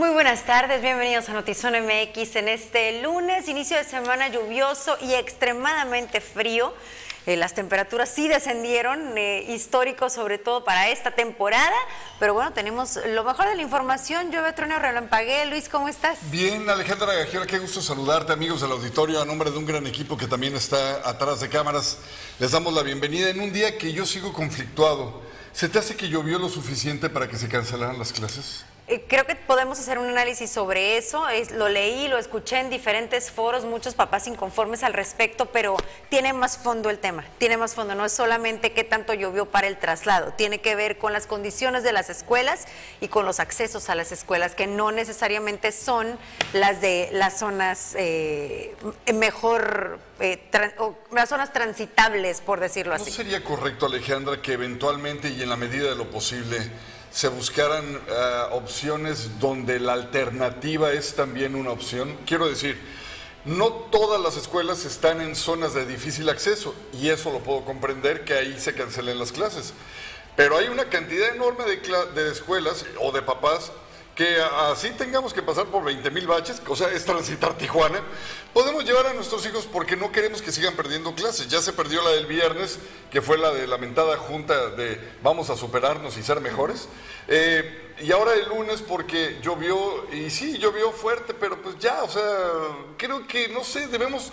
Muy buenas tardes, bienvenidos a Notizón MX en este lunes, inicio de semana lluvioso y extremadamente frío. Eh, las temperaturas sí descendieron, eh, histórico sobre todo para esta temporada, pero bueno, tenemos lo mejor de la información. Yo, Trueno Relampagué. Luis, ¿cómo estás? Bien, Alejandra Gagiola, qué gusto saludarte, amigos del auditorio, a nombre de un gran equipo que también está atrás de cámaras. Les damos la bienvenida en un día que yo sigo conflictuado. ¿Se te hace que llovió lo suficiente para que se cancelaran las clases? Eh, creo que podemos hacer un análisis sobre eso. lo leí, lo escuché en diferentes foros, muchos papás inconformes al respecto, pero tiene más fondo el tema. Tiene más fondo. No es solamente qué tanto llovió para el traslado. Tiene que ver con las condiciones de las escuelas y con los accesos a las escuelas, que no necesariamente son las de las zonas eh, mejor, eh, las zonas transitables, por decirlo así. ¿No sería correcto, Alejandra, que eventualmente y en la medida de lo posible se buscaran eh, opciones donde la alternativa es también una opción. Quiero decir, no todas las escuelas están en zonas de difícil acceso y eso lo puedo comprender que ahí se cancelen las clases. Pero hay una cantidad enorme de, de escuelas o de papás que así tengamos que pasar por 20 mil baches, o sea, es transitar Tijuana, podemos llevar a nuestros hijos porque no queremos que sigan perdiendo clases. Ya se perdió la del viernes, que fue la de lamentada junta de vamos a superarnos y ser mejores. Eh, y ahora el lunes porque llovió, y sí, llovió fuerte, pero pues ya, o sea, creo que, no sé, debemos,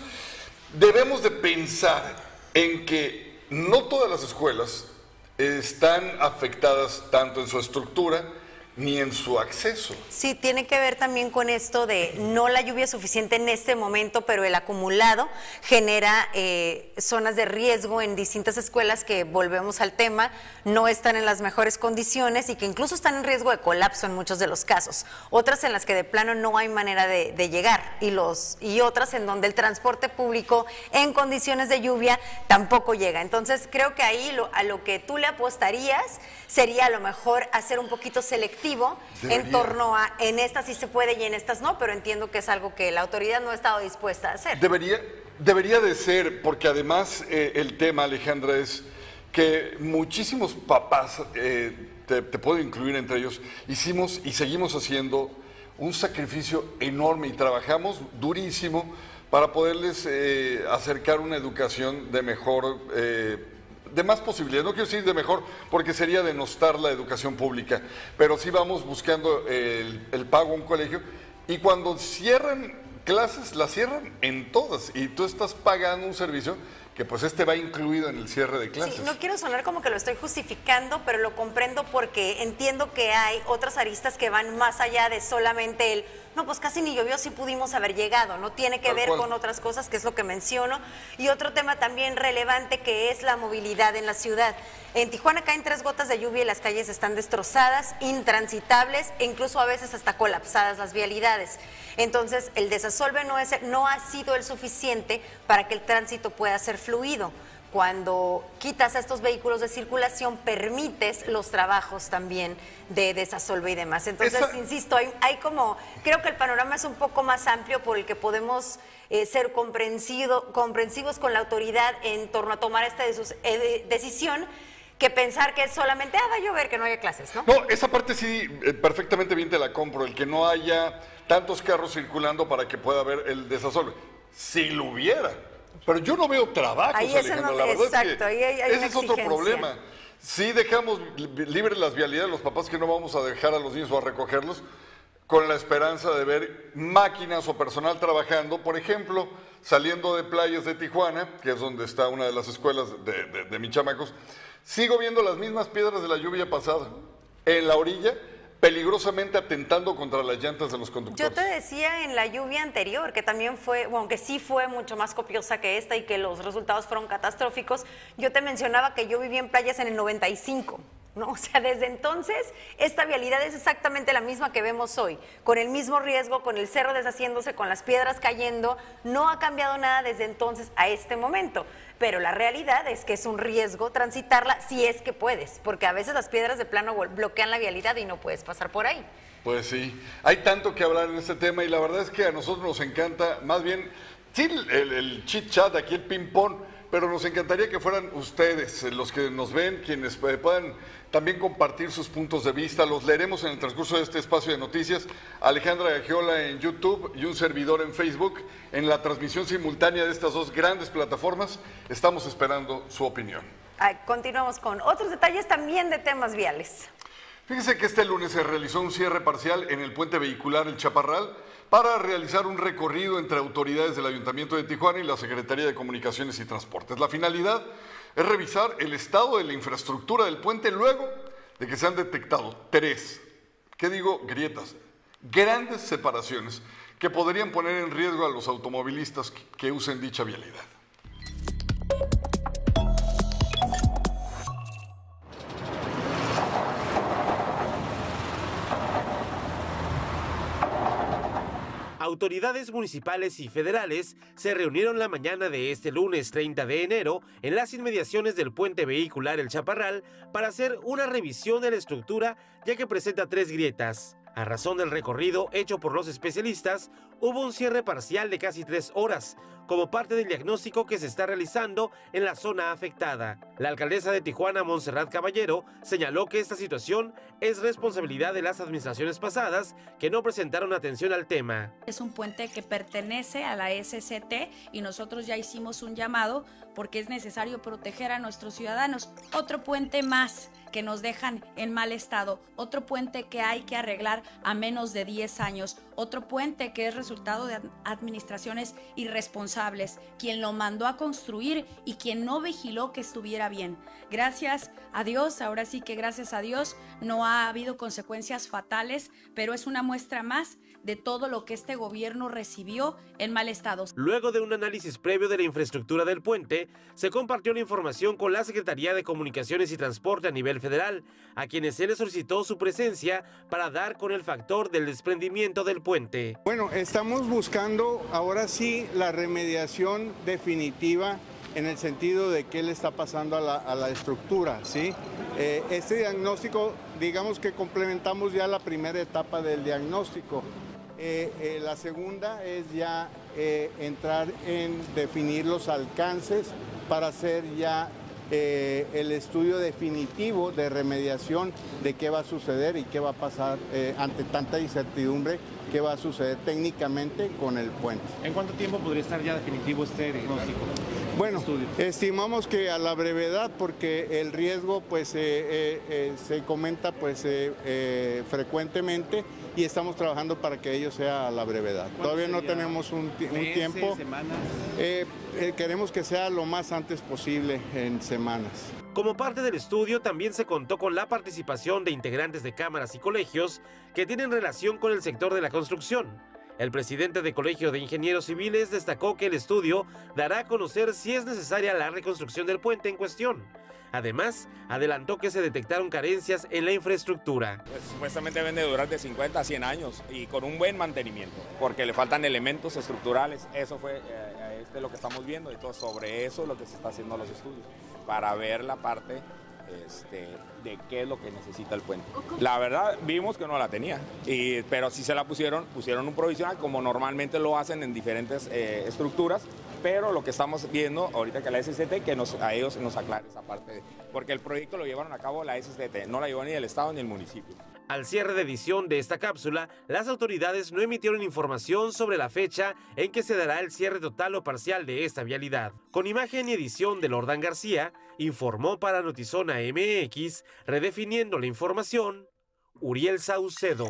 debemos de pensar en que no todas las escuelas están afectadas tanto en su estructura, ni en su acceso. Sí, tiene que ver también con esto de no la lluvia suficiente en este momento, pero el acumulado genera eh, zonas de riesgo en distintas escuelas que, volvemos al tema, no están en las mejores condiciones y que incluso están en riesgo de colapso en muchos de los casos. Otras en las que de plano no hay manera de, llegar y, los, y otras en donde el transporte público en condiciones de lluvia tampoco llega. Entonces creo que ahí a lo que tú le apostarías sería a lo mejor hacer un poquito selectivo en torno a en estas sí se puede y en estas no, pero entiendo que es algo que la autoridad no ha estado dispuesta a hacer. Debería, debería de ser, porque además eh, el tema, Alejandra, es que muchísimos papás, eh, te, puedo incluir entre ellos, hicimos y seguimos haciendo un sacrificio enorme y trabajamos durísimo para poderles eh, acercar una educación de mejor de más posibilidades, no quiero decir de mejor, porque sería denostar la educación pública, pero sí vamos buscando el, el pago a un colegio y cuando cierran clases, las cierran en todas y tú estás pagando un servicio que pues este va incluido en el cierre de clases. Sí, no quiero sonar como que lo estoy justificando, pero lo comprendo porque entiendo que hay otras aristas que van más allá de solamente el, no, pues casi ni llovió si pudimos haber llegado, no tiene que ver con otras cosas, que es lo que menciono. Y otro tema también relevante que es la movilidad en la ciudad. En Tijuana caen tres gotas de lluvia y las calles están destrozadas, intransitables e incluso a veces hasta colapsadas las vialidades. Entonces, el desasolve no, es, no ha sido el suficiente para que el tránsito pueda ser fluido. Cuando quitas a estos vehículos de circulación, permites los trabajos también de desasolve y demás. Entonces, insisto, hay, como, creo que el panorama es un poco más amplio por el que podemos eh, ser comprensivos con la autoridad en torno a tomar esta eh, decisión que pensar que es solamente, ah, va a llover, que no haya clases, ¿no? No, esa parte sí, eh, perfectamente bien te la compro, el que no haya tantos carros circulando para que pueda haber el desasolve. Si lo hubiera. Pero yo no veo trabajos, Alejandro, la verdad exacto, es que ese es otro problema. Si dejamos libres las vialidades, los papás que no vamos a dejar a los niños o a recogerlos, con la esperanza de ver máquinas o personal trabajando, por ejemplo, saliendo de playas de Tijuana, que es donde está una de las escuelas de, de, de mis chamacos, Sigo viendo las mismas piedras de la lluvia pasada en la orilla, peligrosamente atentando contra las llantas de los conductores. Yo te decía en la lluvia anterior, que también fue, aunque sí fue mucho más copiosa que esta y que los resultados fueron catastróficos, yo te mencionaba que yo viví en playas en el 95. ¿No? O sea, desde entonces esta vialidad es exactamente la misma que vemos hoy, con el mismo riesgo, con el cerro deshaciéndose, con las piedras cayendo, no ha cambiado nada desde entonces a este momento, pero la realidad es que es un riesgo transitarla si es que puedes, porque a veces las piedras de plano bloquean la vialidad y no puedes pasar por ahí. Pues sí, hay tanto que hablar en este tema y la verdad es que a nosotros nos encanta, más bien, sí, el, el chit chat, aquí el ping-pong, pero nos encantaría que fueran ustedes los que nos ven, quienes puedan también compartir sus puntos de vista. Los leeremos en el transcurso de este espacio de noticias. Alejandra Gagiola en YouTube y un servidor en Facebook. En la transmisión simultánea de estas dos grandes plataformas, estamos esperando su opinión. continuamos con otros detalles también de temas viales. Fíjese que este lunes se realizó un cierre parcial en el puente vehicular El Chaparral para realizar un recorrido entre autoridades del Ayuntamiento de Tijuana y la Secretaría de Comunicaciones y Transportes. La finalidad es revisar el estado de la infraestructura del puente luego de que se han detectado tres, ¿qué digo? Grietas, grandes separaciones que podrían poner en riesgo a los automovilistas que usen dicha vialidad. Autoridades municipales y federales se reunieron la mañana de este lunes 30 de enero en las inmediaciones del puente vehicular El Chaparral para hacer una revisión de la estructura ya que presenta tres grietas. A razón del recorrido hecho por los especialistas, hubo un cierre parcial de casi tres horas, como parte del diagnóstico que se está realizando en la zona afectada. La alcaldesa de Tijuana, Montserrat Caballero, señaló que esta situación es responsabilidad de las administraciones pasadas que no presentaron atención al tema. Es un puente que pertenece a la SCT y nosotros ya hicimos un llamado porque es necesario proteger a nuestros ciudadanos. Otro puente más que nos dejan en mal estado, otro puente que hay que arreglar a menos de 10 años, otro puente que es resultado de administraciones irresponsables, quien lo mandó a construir y quien no vigiló que estuviera bien. Gracias a Dios, ahora sí que gracias a Dios no ha habido consecuencias fatales, pero es una muestra más de todo lo que este gobierno recibió en mal estado. Luego de un análisis previo de la infraestructura del puente, se compartió la información con la Secretaría de Comunicaciones y Transporte a nivel federal, a quienes se les solicitó su presencia para dar con el factor del desprendimiento del puente. Bueno, estamos buscando ahora sí la remediación definitiva en el sentido de qué le está pasando a la, estructura, ¿sí? Eh, este diagnóstico, digamos que complementamos ya la primera etapa del diagnóstico. Eh, eh, la segunda es ya eh, entrar en definir los alcances para hacer ya el estudio definitivo de remediación de qué va a suceder y qué va a pasar ante tanta incertidumbre, qué va a suceder técnicamente con el puente. ¿En cuánto tiempo podría estar ya definitivo este diagnóstico? Bueno, estimamos que a la brevedad, porque el riesgo pues se comenta pues frecuentemente y estamos trabajando para que ello sea a la brevedad. Todavía no tenemos un, tiempo. semanas? Eh, eh, queremos que sea lo más antes posible en semanas. Como parte del estudio también se contó con la participación de integrantes de cámaras y colegios que tienen relación con el sector de la construcción. El presidente del Colegio de Ingenieros Civiles destacó que el estudio dará a conocer si es necesaria la reconstrucción del puente en cuestión Además, adelantó que se detectaron carencias en la infraestructura. Pues, supuestamente deben de durar de 50 a 100 años y con un buen mantenimiento, porque le faltan elementos estructurales. Eso fue eh, este lo que estamos viendo y todo sobre eso es lo que se está haciendo los estudios, para ver la parte este, de qué es lo que necesita el puente. La verdad, vimos que no la tenía, y, pero si se la pusieron, pusieron un provisional como normalmente lo hacen en diferentes eh, estructuras pero lo que estamos viendo ahorita que la SCT, que nos, a ellos nos aclare esa parte, porque el proyecto lo llevaron a cabo la SCT, no la llevó ni el Estado ni el municipio. Al cierre de edición de esta cápsula, las autoridades no emitieron información sobre la fecha en que se dará el cierre total o parcial de esta vialidad. Con imagen y edición de Lordan García, informó para Notizona MX, redefiniendo la información, Uriel Saucedo.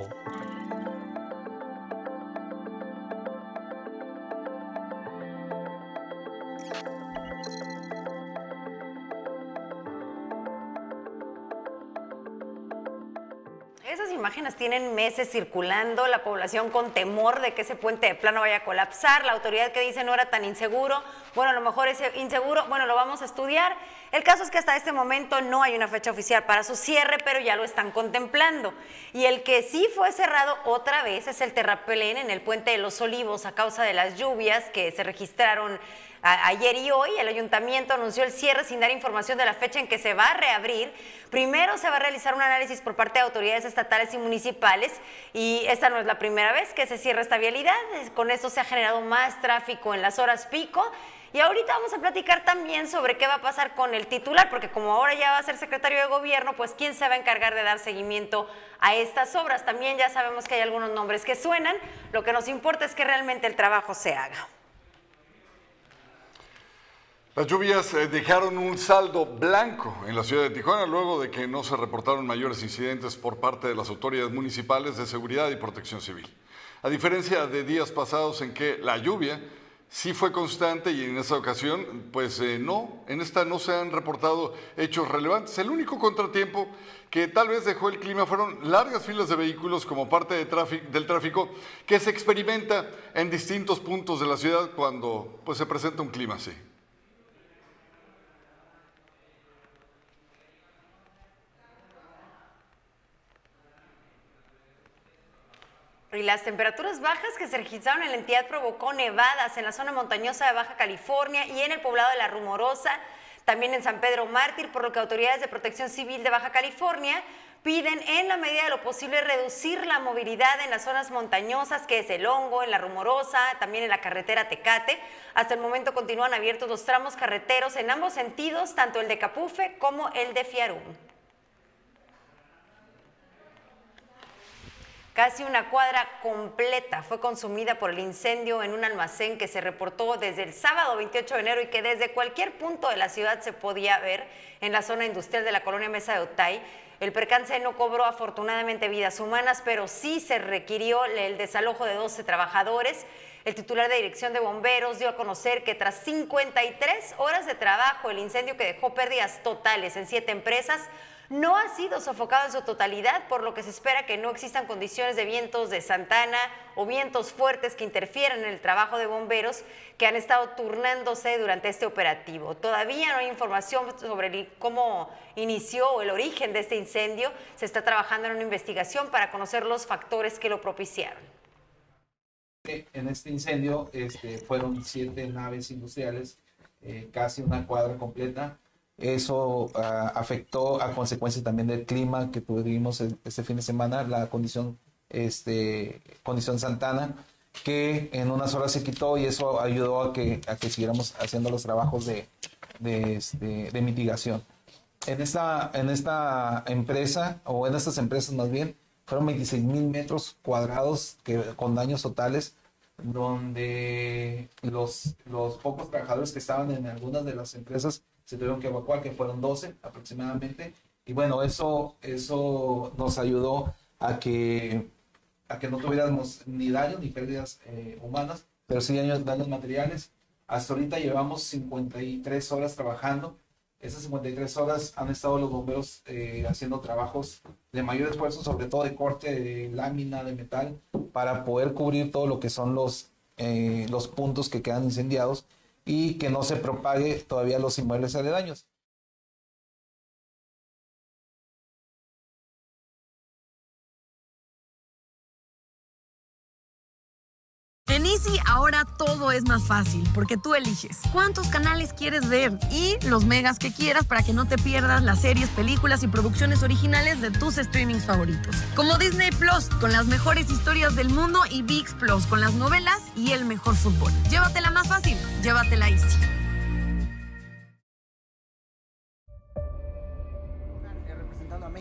Tienen meses circulando, la población con temor de que ese puente de plano vaya a colapsar, la autoridad que dice no era tan inseguro, bueno, a lo mejor es inseguro, bueno, lo vamos a estudiar. El caso es que hasta este momento no hay una fecha oficial para su cierre, pero ya lo están contemplando. Y el que sí fue cerrado otra vez es el terrapelén en el puente de los Olivos a causa de las lluvias que se registraron ayer y hoy el ayuntamiento anunció el cierre sin dar información de la fecha en que se va a reabrir. Primero se va a realizar un análisis por parte de autoridades estatales y municipales y esta no es la primera vez que se cierra esta vialidad. Con esto se ha generado más tráfico en las horas pico Y ahorita vamos a platicar también sobre qué va a pasar con el titular, porque como ahora ya va a ser secretario de gobierno, pues quién se va a encargar de dar seguimiento a estas obras. También ya sabemos que hay algunos nombres que suenan, lo que nos importa es que realmente el trabajo se haga. Las lluvias eh, dejaron un saldo blanco en la ciudad de Tijuana luego de que no se reportaron mayores incidentes por parte de las autoridades municipales de seguridad y protección civil. A diferencia de días pasados en que la lluvia sí fue constante y en esta ocasión, pues eh, no, en esta no se han reportado hechos relevantes. El único contratiempo que tal vez dejó el clima fueron largas filas de vehículos como parte del tráfico que se experimenta en distintos puntos de la ciudad cuando pues, se presenta un clima así. Y las temperaturas bajas que se registraron en la entidad provocó nevadas en la zona montañosa de Baja California y en el poblado de La Rumorosa, también en San Pedro Mártir, por lo que autoridades de protección civil de Baja California piden en la medida de lo posible reducir la movilidad en las zonas montañosas, que es el Hongo, en La Rumorosa, también en la carretera Tecate. Hasta el momento continúan abiertos los tramos carreteros en ambos sentidos, tanto el de Capufe como el de Fiarum. Casi una cuadra completa fue consumida por el incendio en un almacén que se reportó desde el sábado 28 de enero y que desde cualquier punto de la ciudad se podía ver en la zona industrial de la colonia Mesa de Otay. El percance no cobró afortunadamente vidas humanas, pero sí se requirió el desalojo de 12 trabajadores. El titular de Dirección de Bomberos dio a conocer que tras 53 horas de trabajo, el incendio que dejó pérdidas totales en siete empresas no ha sido sofocado en su totalidad, por lo que se espera que no existan condiciones de vientos de Santana o vientos fuertes que interfieran en el trabajo de bomberos que han estado turnándose durante este operativo. Todavía no hay información sobre cómo inició el origen de este incendio. Se está trabajando en una investigación para conocer los factores que lo propiciaron. En este incendio este, fueron siete naves industriales, eh, casi una cuadra completa eso ah, afectó a consecuencia también del clima que tuvimos este fin de semana, la condición, este, condición Santana, que en unas horas se quitó y eso ayudó a que, a que siguiéramos haciendo los trabajos de, de, este, de mitigación. En esta, en esta empresa, o en estas empresas más bien, fueron 26 mil metros cuadrados que, con daños totales, donde los, los pocos trabajadores que estaban en algunas de las empresas se tuvieron que evacuar, que fueron 12 aproximadamente. Y bueno, eso, eso nos ayudó a que, a que no tuviéramos ni daños ni pérdidas eh, humanas, pero sí daños, daños materiales. Hasta ahorita llevamos 53 horas trabajando. Esas 53 horas han estado los bomberos eh, haciendo trabajos de mayor esfuerzo, sobre todo de corte de lámina de metal, para poder cubrir todo lo que son los, eh, los puntos que quedan incendiados y que no se propague todavía los inmuebles aledaños. Ahora todo es más fácil porque tú eliges cuántos canales quieres ver y los megas que quieras para que no te pierdas las series, películas y producciones originales de tus streamings favoritos. Como Disney Plus con las mejores historias del mundo y VIX Plus con las novelas y el mejor fútbol. Llévatela más fácil, llévatela Easy.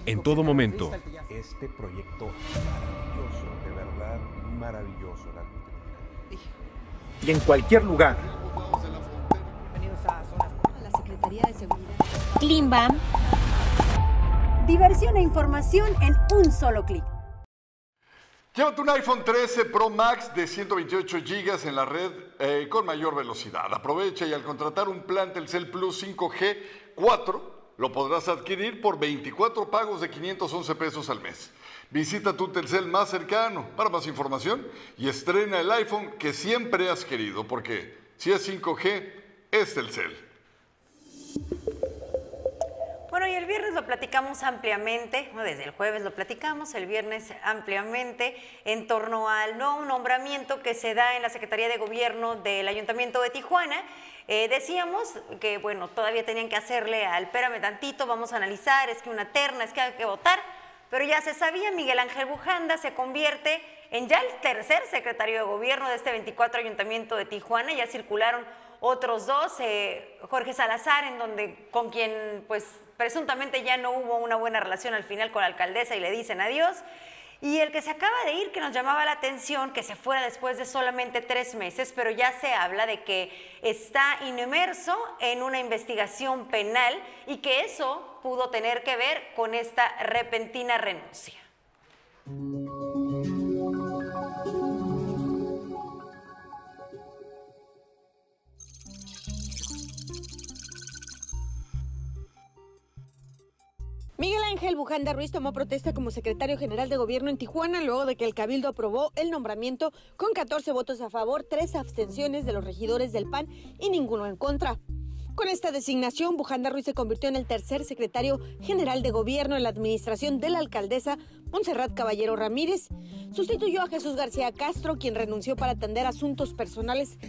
En todo momento. Este proyecto maravilloso, de verdad maravilloso y en cualquier lugar. Bienvenidos a La Secretaría de Seguridad. Klimbam. Diversión e información en un solo clic. Llévate un iPhone 13 Pro Max de 128 GB en la red eh, con mayor velocidad. Aprovecha y al contratar un plan Telcel Plus 5G 4 lo podrás adquirir por 24 pagos de 511 pesos al mes. Visita tu Telcel más cercano para más información y estrena el iPhone que siempre has querido, porque si es 5G, es Telcel. Bueno, y el viernes lo platicamos ampliamente, desde el jueves lo platicamos, el viernes ampliamente, en torno al nuevo nombramiento que se da en la Secretaría de Gobierno del Ayuntamiento de Tijuana. Eh, decíamos que, bueno, todavía tenían que hacerle al espérame tantito, vamos a analizar, es que una terna, es que hay que votar pero ya se sabía, Miguel Ángel Bujanda se convierte en ya el tercer secretario de gobierno de este 24 ayuntamiento de Tijuana. Ya circularon otros dos, eh, Jorge Salazar, en donde con quien pues presuntamente ya no hubo una buena relación al final con la alcaldesa y le dicen adiós. Y el que se acaba de ir, que nos llamaba la atención, que se fuera después de solamente tres meses, pero ya se habla de que está inmerso en una investigación penal y que eso pudo tener que ver con esta repentina renuncia. Miguel Ángel Bujanda Ruiz tomó protesta como secretario general de gobierno en Tijuana luego de que el Cabildo aprobó el nombramiento con 14 votos a favor, tres abstenciones de los regidores del PAN y ninguno en contra. Con esta designación, Bujanda Ruiz se convirtió en el tercer secretario general de gobierno en la administración de la alcaldesa Montserrat Caballero Ramírez. Sustituyó a Jesús García Castro, quien renunció para atender asuntos personales.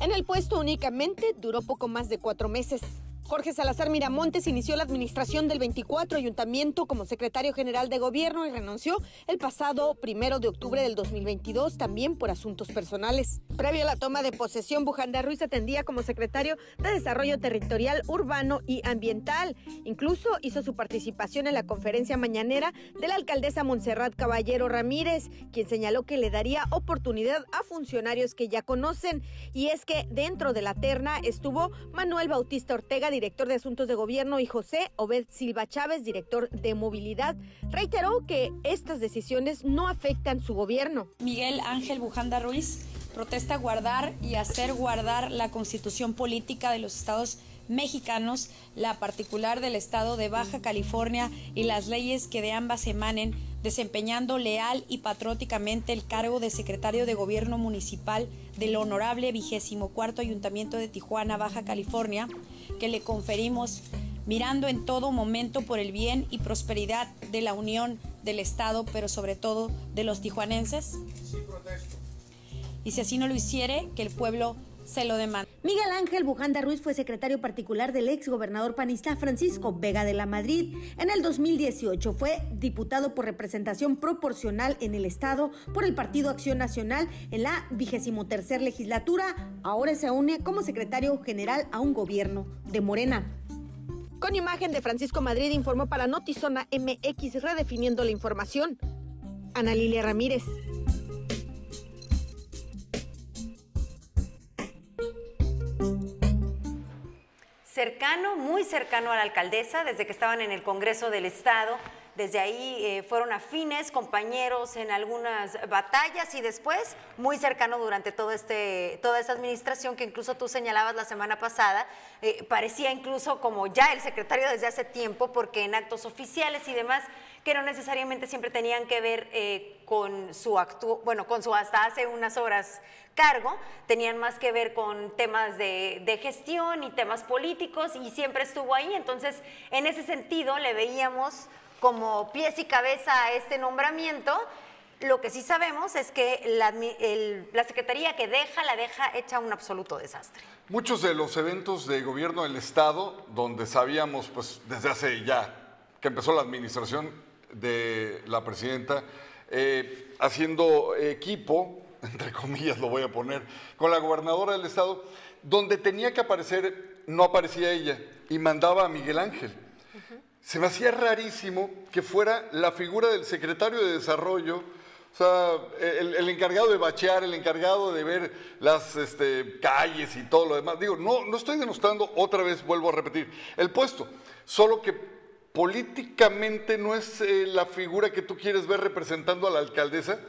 En el puesto únicamente duró poco más de cuatro meses. Jorge Salazar Miramontes inició la administración del 24 ayuntamiento como secretario general de gobierno y renunció el pasado primero de octubre del 2022 también por asuntos personales. Previo a la toma de posesión, Bujanda Ruiz atendía como secretario de Desarrollo Territorial, Urbano y Ambiental. Incluso hizo su participación en la conferencia mañanera de la alcaldesa Montserrat Caballero Ramírez, quien señaló que le daría oportunidad a funcionarios que ya conocen. Y es que dentro de la terna estuvo Manuel Bautista Ortega, director de Asuntos de Gobierno, y José Obed Silva Chávez, director de Movilidad, reiteró que estas decisiones no afectan su gobierno. Miguel Ángel Bujanda Ruiz protesta guardar y hacer guardar la constitución política de los estados mexicanos, la particular del estado de Baja California y las leyes que de ambas emanen, desempeñando leal y patrióticamente el cargo de secretario de gobierno municipal del honorable vigésimo cuarto ayuntamiento de Tijuana, Baja California, que le conferimos mirando en todo momento por el bien y prosperidad de la unión del Estado, pero sobre todo de los tijuanenses? Y si así no lo hiciere, que el pueblo se lo demanda. Miguel Ángel Bujanda Ruiz fue secretario particular del ex gobernador panista Francisco Vega de la Madrid. En el 2018 fue diputado por representación proporcional en el Estado por el Partido Acción Nacional en la vigésimo tercer legislatura. Ahora se une como secretario general a un gobierno de Morena. Con imagen de Francisco Madrid informó para Notizona MX redefiniendo la información. Ana Lilia Ramírez. Cercano, muy cercano a la alcaldesa, desde que estaban en el Congreso del Estado. Desde ahí eh, fueron afines, compañeros en algunas batallas y después muy cercano durante todo este, toda esta administración que incluso tú señalabas la semana pasada, eh, parecía incluso como ya el secretario desde hace tiempo porque en actos oficiales y demás que no necesariamente siempre tenían que ver eh, con su actu bueno, con su hasta hace unas horas cargo, tenían más que ver con temas de, gestión y temas políticos y siempre estuvo ahí. Entonces, en ese sentido, le veíamos como pies y cabeza a este nombramiento. Lo que sí sabemos es que la, la Secretaría que deja, la deja hecha un absoluto desastre. Muchos de los eventos de gobierno del Estado, donde sabíamos, pues desde hace ya que empezó la administración, de la presidenta, eh, haciendo equipo, entre comillas lo voy a poner, con la gobernadora del estado, donde tenía que aparecer, no aparecía ella, y mandaba a Miguel Ángel. Se me hacía rarísimo que fuera la figura del secretario de Desarrollo, o sea, el, encargado de bachear, el encargado de ver las este, calles y todo lo demás. Digo, no, no estoy denostando, otra vez vuelvo a repetir, el puesto, solo que políticamente no es eh, la figura que tú quieres ver representando a la alcaldesa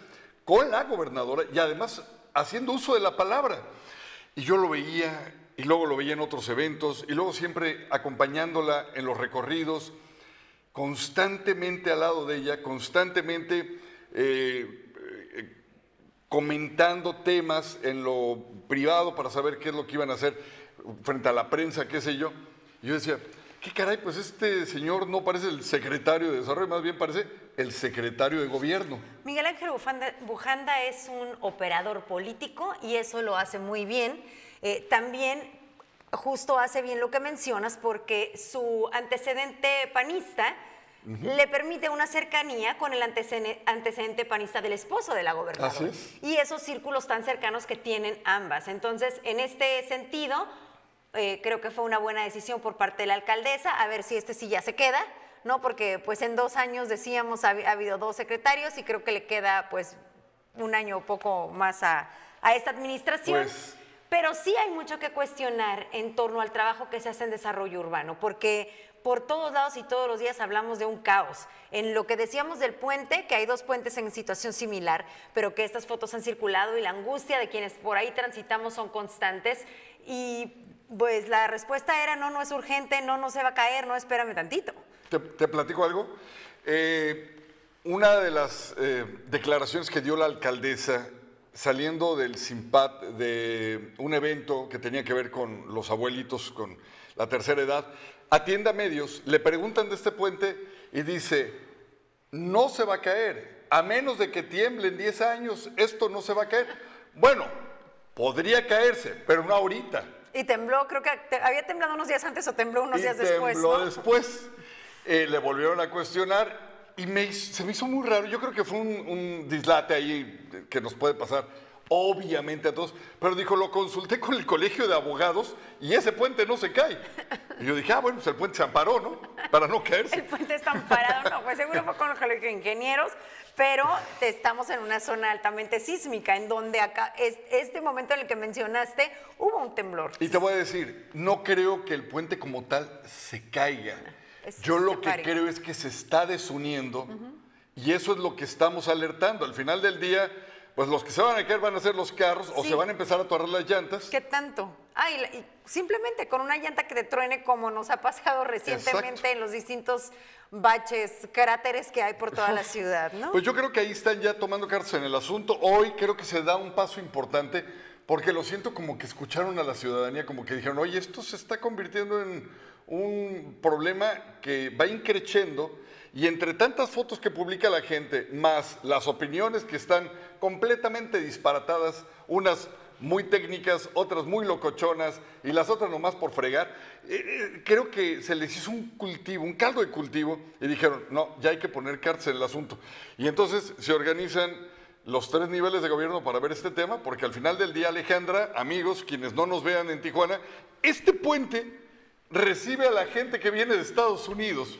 con la gobernadora y además haciendo uso de la palabra. Y yo lo veía y luego lo veía en otros eventos y luego siempre acompañándola en los recorridos, constantemente al lado de ella, constantemente eh, eh, comentando temas en lo privado para saber qué es lo que iban a hacer frente a la prensa, qué sé yo. Y yo decía, ¿Qué caray? Pues este señor no parece el secretario de Desarrollo, más bien parece el secretario de Gobierno. Miguel Ángel Bujanda, es un operador político y eso lo hace muy bien. Eh, también justo hace bien lo que mencionas porque su antecedente panista le permite una cercanía con el antecedente, panista del esposo de la gobernadora. Y esos círculos tan cercanos que tienen ambas. Entonces, en este sentido, Eh, creo que fue una buena decisión por parte de la alcaldesa, a ver si este sí ya se queda, ¿no? Porque pues en dos años decíamos ha, habido dos secretarios y creo que le queda pues un año o poco más a, esta administración. Pues Pero sí hay mucho que cuestionar en torno al trabajo que se hace en desarrollo urbano, porque por todos lados y todos los días hablamos de un caos. En lo que decíamos del puente, que hay dos puentes en situación similar, pero que estas fotos han circulado y la angustia de quienes por ahí transitamos son constantes. Y pues la respuesta era, no, no es urgente, no, no se va a caer, no, espérame tantito. ¿Te, platico algo? Eh, una de las eh, declaraciones que dio la alcaldesa saliendo del SIMPAT de un evento que tenía que ver con los abuelitos, con la tercera edad, atienda a medios, le preguntan de este puente y dice, no se va a caer, a menos de que tiemble en 10 años, esto no se va a caer. Bueno, podría caerse, pero no ahorita. Y tembló, creo que había temblado unos días antes o tembló unos días después. Tembló después. Eh, le volvieron a cuestionar y me, se me hizo muy raro. Yo creo que fue un, un dislate ahí que nos puede pasar obviamente a todos, pero dijo, lo consulté con el colegio de abogados y ese puente no se cae. Y yo dije, ah, bueno, pues el puente se amparó, ¿no? Para no caerse. El puente está amparado, no, pues seguro fue con el colegio de ingenieros, pero estamos en una zona altamente sísmica, en donde acá, este momento en el que mencionaste, hubo un temblor. Y te voy a decir, no creo que el puente como tal se caiga. Yo lo que creo es que se está desuniendo y eso es lo que estamos alertando. Al final del día pues los que se van a caer van a ser los carros o se van a empezar a torrar las llantas. ¿Qué tanto? Ah, y, simplemente con una llanta que te truene como nos ha pasado recientemente en los distintos baches, cráteres que hay por toda la ciudad, ¿no? Pues yo creo que ahí están ya tomando cartas en el asunto. Hoy creo que se da un paso importante porque lo siento como que escucharon a la ciudadanía, como que dijeron, oye, esto se está convirtiendo en un problema que va increciendo y entre tantas fotos que publica la gente, más las opiniones que están completamente disparatadas, unas muy técnicas, otras muy locochonas y las otras nomás por fregar, eh, eh, creo que se les hizo un cultivo, un caldo de cultivo y dijeron, no, ya hay que poner cartas en el asunto. Y entonces se organizan los tres niveles de gobierno para ver este tema, porque al final del día, Alejandra, amigos, quienes no nos vean en Tijuana, este puente recibe a la gente que viene de Estados Unidos.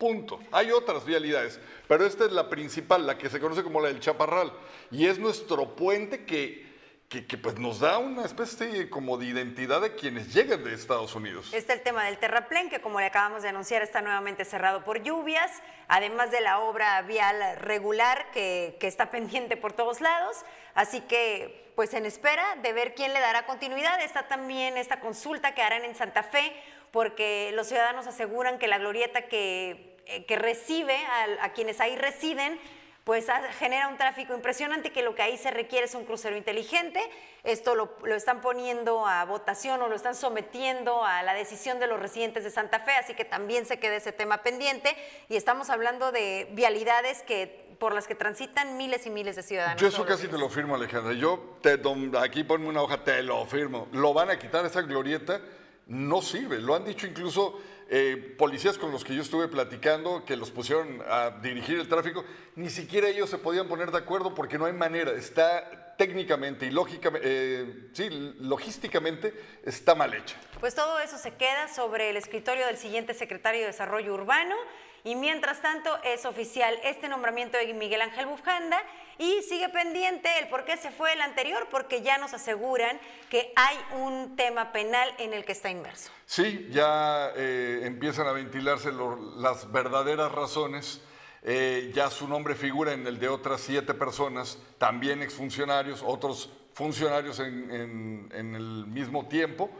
Punto. Hay otras vialidades, pero esta es la principal, la que se conoce como la del Chaparral, y es nuestro puente que, que, pues nos da una especie como de identidad de quienes llegan de Estados Unidos. Este es el tema del terraplén, que como le acabamos de anunciar está nuevamente cerrado por lluvias, además de la obra vial regular que, que está pendiente por todos lados, así que pues en espera de ver quién le dará continuidad. Está también esta consulta que harán en Santa Fe, porque los ciudadanos aseguran que la glorieta que que recibe a, quienes ahí residen, pues genera un tráfico impresionante que lo que ahí se requiere es un crucero inteligente. Esto lo, están poniendo a votación o lo están sometiendo a la decisión de los residentes de Santa Fe, así que también se queda ese tema pendiente. Y estamos hablando de vialidades que por las que transitan miles y miles de ciudadanos. Yo eso casi te lo firmo, Alejandra. Yo te, aquí ponme una hoja, te lo firmo. Lo van a quitar esa glorieta, no sirve. Lo han dicho incluso eh, policías con los que yo estuve platicando, que los pusieron a dirigir el tráfico, ni siquiera ellos se podían poner de acuerdo porque no hay manera, está técnicamente y lógicamente, eh, sí, logísticamente está mal hecha. Pues todo eso se queda sobre el escritorio del siguiente secretario de Desarrollo Urbano y mientras tanto es oficial este nombramiento de Miguel Ángel Bufanda y sigue pendiente el por qué se fue el anterior, porque ya nos aseguran que hay un tema penal en el que está inmerso. Sí, ya eh, empiezan a ventilarse las verdaderas razones. Eh, ya su nombre figura en el de otras siete personas, también exfuncionarios, otros funcionarios en el mismo tiempo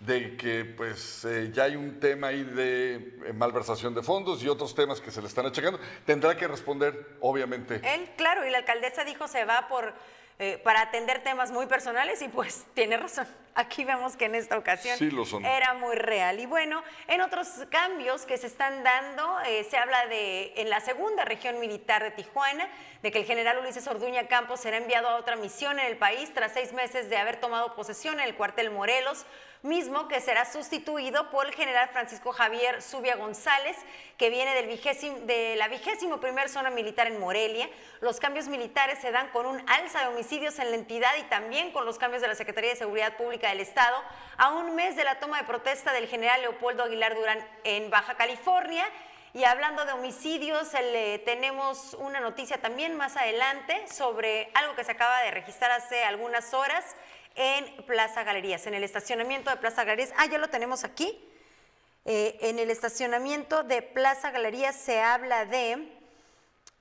de que pues eh, ya hay un tema ahí de eh, malversación de fondos y otros temas que se le están achacando. Tendrá que responder, obviamente. Él, claro, y la alcaldesa dijo se va por eh, para atender temas muy personales y pues tiene razón. Aquí vemos que en esta ocasión era muy real. Y bueno, en otros cambios que se están dando, eh, se habla de en la segunda región militar de Tijuana, de que el general Ulises Orduña Campos será enviado a otra misión en el país tras seis meses de haber tomado posesión en el cuartel Morelos, mismo que será sustituido por el general Francisco Javier Zubia González, que viene del de la vigésimo primer zona militar en Morelia. Los cambios militares se dan con un alza de homicidios homicidios en la entidad y también con los cambios de la Secretaría de Seguridad Pública del Estado a un mes de la toma de protesta del general Leopoldo Aguilar Durán en Baja California. Y hablando de homicidios, tenemos una noticia también más adelante sobre algo que se acaba de registrar hace algunas horas en Plaza Galerías, en el estacionamiento de Plaza Galerías. Ah, ya lo tenemos aquí. Eh, en el estacionamiento de Plaza Galerías se habla de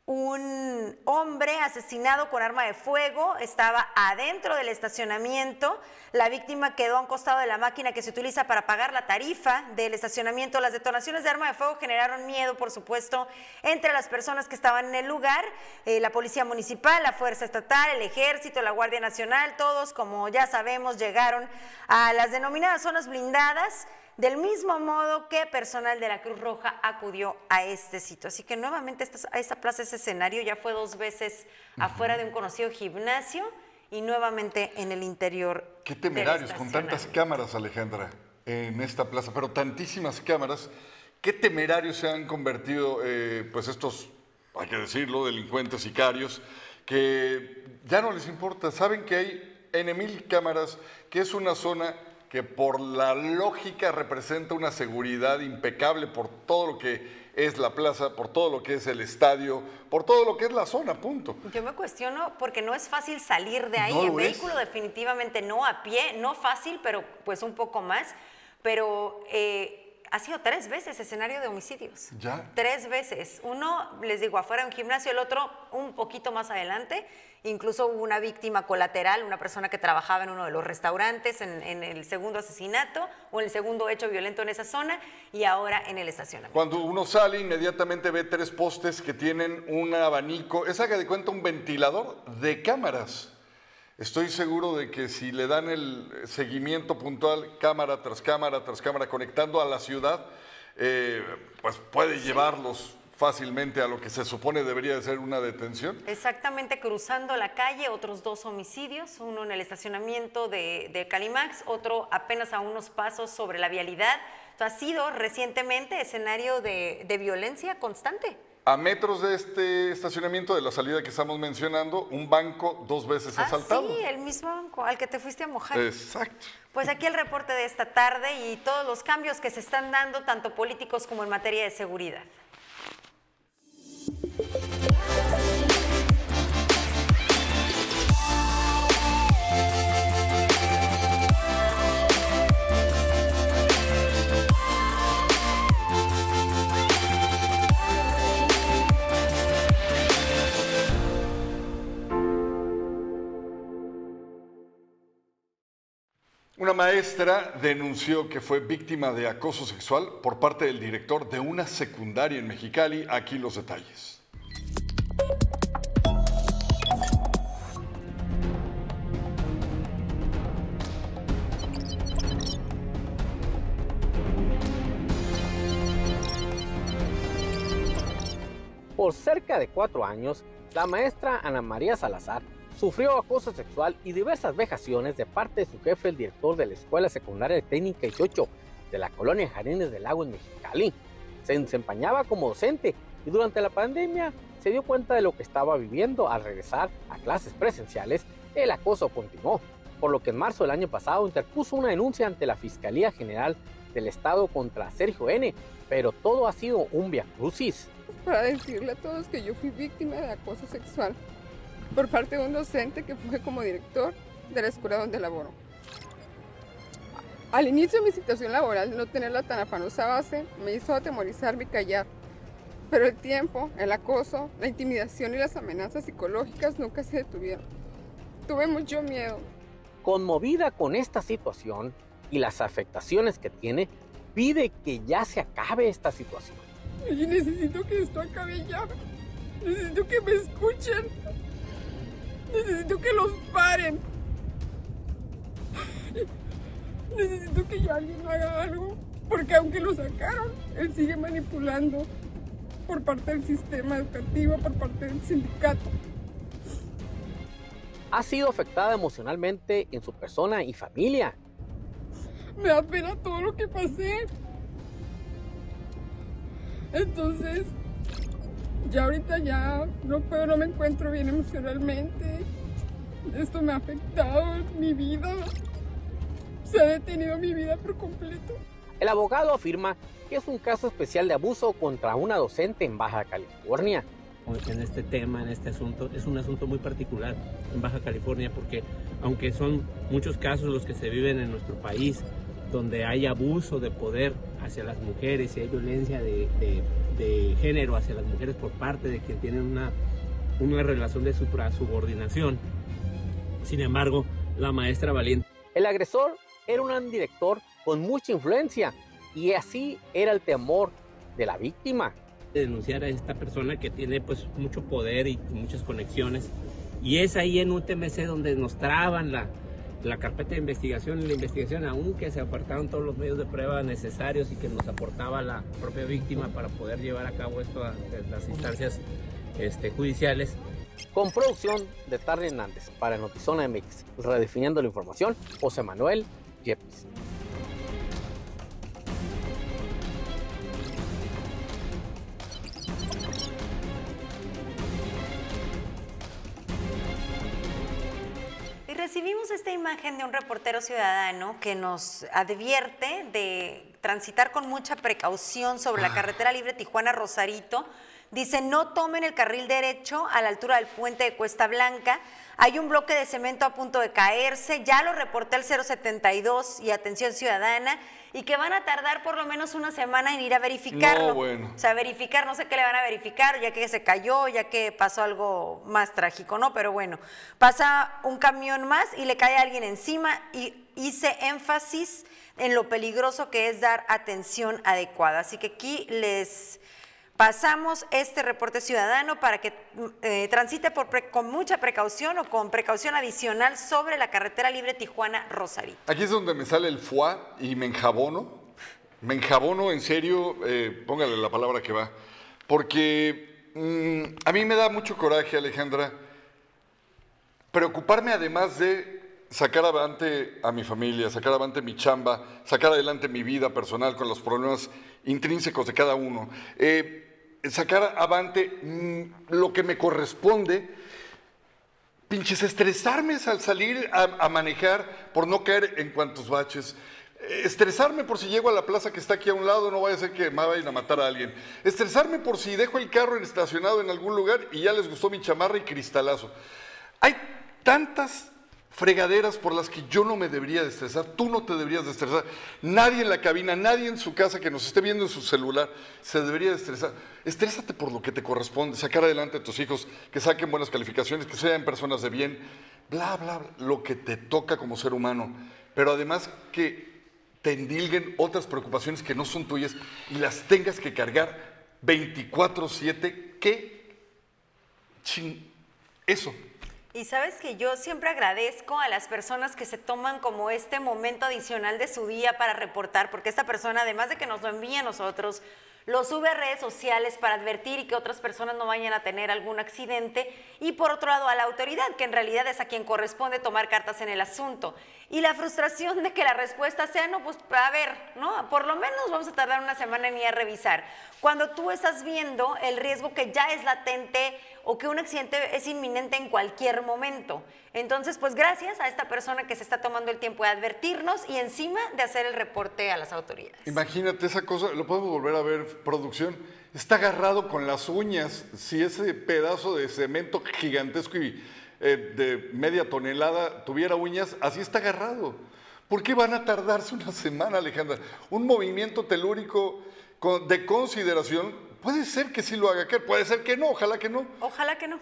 un hombre asesinado con arma de fuego, estaba adentro del estacionamiento, la víctima quedó a un costado de la máquina que se utiliza para pagar la tarifa del estacionamiento. Las detonaciones de arma de fuego generaron miedo, por supuesto, entre las personas que estaban en el lugar, eh, la policía municipal, la fuerza estatal, el ejército, la Guardia Nacional, todos, como ya sabemos, llegaron a las denominadas zonas blindadas del mismo modo que personal de la Cruz Roja acudió a este sitio. Así que nuevamente esta, esta plaza, ese escenario ya fue dos veces afuera de un conocido gimnasio y nuevamente en el interior. Qué temerarios, con tantas cámaras, Alejandra, en esta plaza, pero tantísimas cámaras. Qué temerarios se han convertido, eh, pues estos, hay que decirlo, delincuentes, sicarios, que ya no les importa. Saben que hay N mil cámaras, que es una zona que por la lógica representa una seguridad impecable por todo lo que es la plaza, por todo lo que es el estadio, por todo lo que es la zona, punto. Yo me cuestiono porque no es fácil salir de ahí en vehículo, definitivamente no a pie, no fácil, pero pues un poco más. Pero eh, ha sido tres veces escenario de homicidios. Ya. Tres veces. Uno, les digo, afuera de un gimnasio, el otro un poquito más adelante. Incluso hubo una víctima colateral, una persona que trabajaba en uno de los restaurantes en, el segundo asesinato o en el segundo hecho violento en esa zona y ahora en el estacionamiento. Cuando uno sale, inmediatamente ve tres postes que tienen un abanico, es haga de cuenta un ventilador de cámaras. Estoy seguro de que si le dan el seguimiento puntual, cámara tras cámara tras cámara, conectando a la ciudad, eh, pues puede llevarlos fácilmente a lo que se supone debería de ser una detención. Exactamente, cruzando la calle, otros dos homicidios, uno en el estacionamiento de, Calimax, otro apenas a unos pasos sobre la vialidad. ha sido recientemente escenario de, violencia constante. A metros de este estacionamiento, de la salida que estamos mencionando, un banco dos veces ah, asaltado. Sí, el mismo banco al que te fuiste a mojar. Exacto. Pues aquí el reporte de esta tarde y todos los cambios que se están dando, tanto políticos como en materia de seguridad. Una maestra denunció que fue víctima de acoso sexual por parte del director de una secundaria en Mexicali. Aquí los detalles. Por cerca de cuatro años, la maestra Ana María Salazar sufrió acoso sexual y diversas vejaciones de parte de su jefe, el director de la Escuela Secundaria Técnica 18 de la colonia Jardines del Lago en Mexicali. Se desempeñaba como docente y durante la pandemia se dio cuenta de lo que estaba viviendo al regresar a clases presenciales. El acoso continuó, por lo que en marzo del año pasado interpuso una denuncia ante la Fiscalía General del Estado contra Sergio N., pero todo ha sido un via crucis. Para decirle a todos que yo fui víctima de acoso sexual por parte de un docente que fue como director de la escuela donde laboro. Al inicio de mi situación laboral, no tenerla tan afanosa base me hizo atemorizarme y callar. Pero el tiempo, el acoso, la intimidación y las amenazas psicológicas nunca se detuvieron. Tuve mucho miedo. Conmovida con esta situación y las afectaciones que tiene, pide que ya se acabe esta situación. Y necesito que esto acabe ya. Necesito que me escuchen. Necesito que los paren. Necesito que ya alguien haga algo. Porque aunque lo sacaron, él sigue manipulando por parte del sistema educativo, por parte del sindicato. Ha sido afectada emocionalmente en su persona y familia. Me da pena todo lo que pasé. Entonces, ya ahorita ya no puedo, no me encuentro bien emocionalmente. Esto me ha afectado mi vida. Se ha detenido mi vida por completo. El abogado afirma que es un caso especial de abuso contra una docente en Baja California. En este tema, en este asunto, es un asunto muy particular en Baja California porque aunque son muchos casos los que se viven en nuestro país, donde hay abuso de poder hacia las mujeres y hay violencia de, género hacia las mujeres por parte de quien tienen una, una relación de subordinación. Sin embargo, la maestra Valiente. El agresor era un director con mucha influencia y así era el temor de la víctima. Denunciar a esta persona que tiene pues mucho poder y muchas conexiones y es ahí en UTMC donde nos traban la, la carpeta de investigación y la investigación, aunque se apartaron todos los medios de prueba necesarios y que nos aportaba la propia víctima para poder llevar a cabo esto las instancias este, judiciales. Con producción de Tarly Hernández para Notizona MX, redefiniendo la información, José Manuel Yepes. Imagen de un reportero ciudadano que nos advierte de transitar con mucha precaución sobre la ah. carretera libre Tijuana-Rosarito. Dice, no tomen el carril derecho a la altura del puente de Cuesta Blanca. Hay un bloque de cemento a punto de caerse. Ya lo reporté al 072 y atención ciudadana y que van a tardar por lo menos una semana en ir a verificarlo. bueno. O sea, verificar, no sé qué le van a verificar, ya que se cayó, ya que pasó algo más trágico, ¿no? Pero bueno, pasa un camión más y le cae a alguien encima y hice énfasis en lo peligroso que es dar atención adecuada. Así que aquí les pasamos este reporte ciudadano para que eh, transite con mucha precaución o con precaución adicional sobre la carretera libre Tijuana-Rosarito. Aquí es donde me sale el foie y me enjabono. Me enjabono en serio, eh, póngale la palabra que va. Porque mm, a mí me da mucho coraje, Alejandra, preocuparme además de sacar adelante a mi familia, sacar adelante mi chamba, sacar adelante mi vida personal con los problemas intrínsecos de cada uno. Eh, sacar avante mm, lo que me corresponde, pinches, estresarme al salir a, manejar por no caer en cuantos baches. Estresarme por si llego a la plaza que está aquí a un lado, no vaya a ser que me vayan a matar a alguien. Estresarme por si dejo el carro estacionado en algún lugar y ya les gustó mi chamarra y cristalazo. Hay tantas fregaderas por las que yo no me debería de estresar, tú no te deberías de estresar, nadie en la cabina, nadie en su casa que nos esté viendo en su celular se debería de estresar. Estrésate por lo que te corresponde, sacar adelante a tus hijos, que saquen buenas calificaciones, que sean personas de bien, bla, bla, bla, lo que te toca como ser humano. Pero además que te endilguen otras preocupaciones que no son tuyas y las tengas que cargar 24/7, ¿qué? Eso. Y sabes que yo siempre agradezco a las personas que se toman como este momento adicional de su día para reportar, porque esta persona, además de que nos lo envía a nosotros, lo sube a redes sociales para advertir y que otras personas no vayan a tener algún accidente. Y por otro lado, a la autoridad, que en realidad es a quien corresponde tomar cartas en el asunto. Y la frustración de que la respuesta sea, no, pues a ver, ¿no? Por lo menos vamos a tardar una semana en ir a revisar. Cuando tú estás viendo el riesgo que ya es latente o que un accidente es inminente en cualquier momento. Entonces, pues gracias a esta persona que se está tomando el tiempo de advertirnos y encima de hacer el reporte a las autoridades. Imagínate esa cosa, lo podemos volver a ver, producción. Está agarrado con las uñas. Si ese pedazo de cemento gigantesco y eh, de media tonelada tuviera uñas, así está agarrado. ¿Por qué van a tardarse una semana, Alejandra? Un movimiento telúrico de consideración, puede ser que sí lo haga puede ser que no, ojalá que no. Ojalá que no.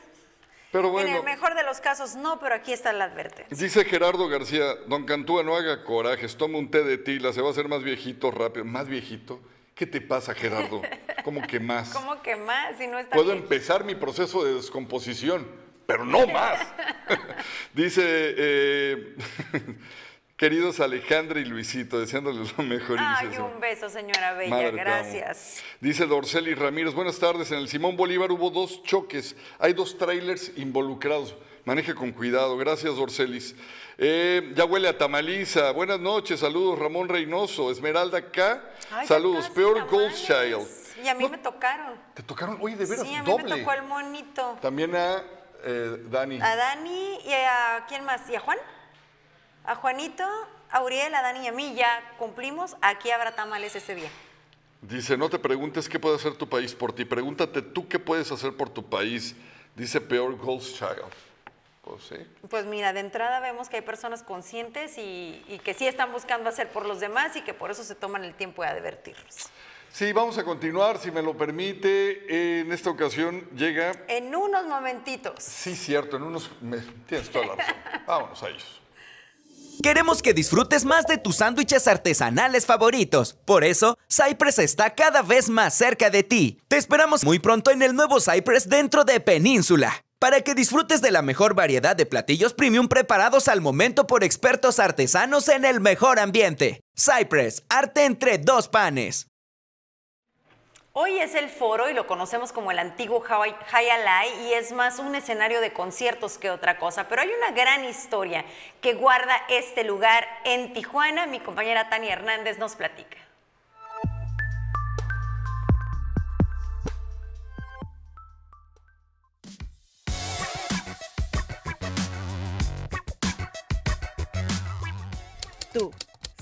Pero bueno, en el mejor de los casos no, pero aquí está la advertencia. Dice Gerardo García, don Cantúa, no haga corajes, toma un té de tila, se va a hacer más viejito rápido. ¿Más viejito? ¿Qué te pasa, Gerardo? ¿Cómo que más? ¿Cómo que más? Si no está Puedo empezar mi proceso de descomposición, pero no más. Dice... Eh, Queridos Alejandra y Luisito, deseándoles lo mejor. Ay, un beso, señora Bella, gracias. Dice Dorceli Ramírez, buenas tardes. En el Simón Bolívar hubo dos choques, hay dos trailers involucrados. Maneje con cuidado. Gracias, Dorcelis. Eh, ya huele a tamaliza. Buenas noches, saludos, Ramón Reynoso. Esmeralda K. saludos, peor Goldchild. Y a mí me tocaron. ¿Te tocaron? Oye, de veras, sí, a mí me tocó el monito. También a eh, Dani. A Dani y a quién más? ¿Y a Juan? A Juanito, a Uriel, a Dani y a mí ya cumplimos. Aquí habrá tamales ese día. Dice, no te preguntes qué puede hacer tu país por ti, pregúntate tú qué puedes hacer por tu país, dice Peor Goldchild. Pues sí. Pues mira, de entrada vemos que hay personas conscientes y, y, que sí están buscando hacer por los demás y que por eso se toman el tiempo de advertirlos. Sí, vamos a continuar, si me lo permite. En esta ocasión llega... En unos momentitos. Sí, cierto, en unos... Tienes toda la razón. Vámonos a ellos. Queremos que disfrutes más de tus sándwiches artesanales favoritos. Por eso, Cypress está cada vez más cerca de ti. Te esperamos muy pronto en el nuevo Cypress dentro de Península. Para que disfrutes de la mejor variedad de platillos premium preparados al momento por expertos artesanos en el mejor ambiente. Cypress, arte entre dos panes. Hoy es el foro y lo conocemos como el antiguo High Alai y es más un escenario de conciertos que otra cosa, pero hay una gran historia que guarda este lugar en Tijuana. Mi compañera Tania Hernández nos platica. Tú,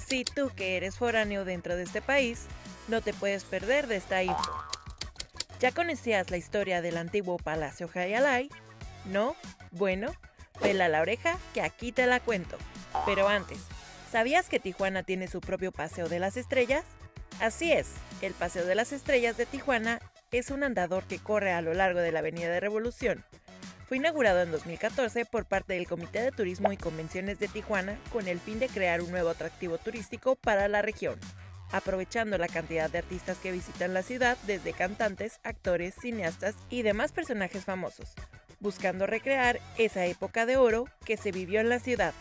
si tú que eres foráneo dentro de este país, no te puedes perder de esta info. ¿Ya conocías la historia del antiguo Palacio Hayalay? ¿No? Bueno, pela la oreja que aquí te la cuento. Pero antes, ¿sabías que Tijuana tiene su propio Paseo de las Estrellas? Así es, el Paseo de las Estrellas de Tijuana es un andador que corre a lo largo de la Avenida de Revolución. Fue inaugurado en 2014 por parte del Comité de Turismo y Convenciones de Tijuana con el fin de crear un nuevo atractivo turístico para la región aprovechando la cantidad de artistas que visitan la ciudad, desde cantantes, actores, cineastas y demás personajes famosos, buscando recrear esa época de oro que se vivió en la ciudad.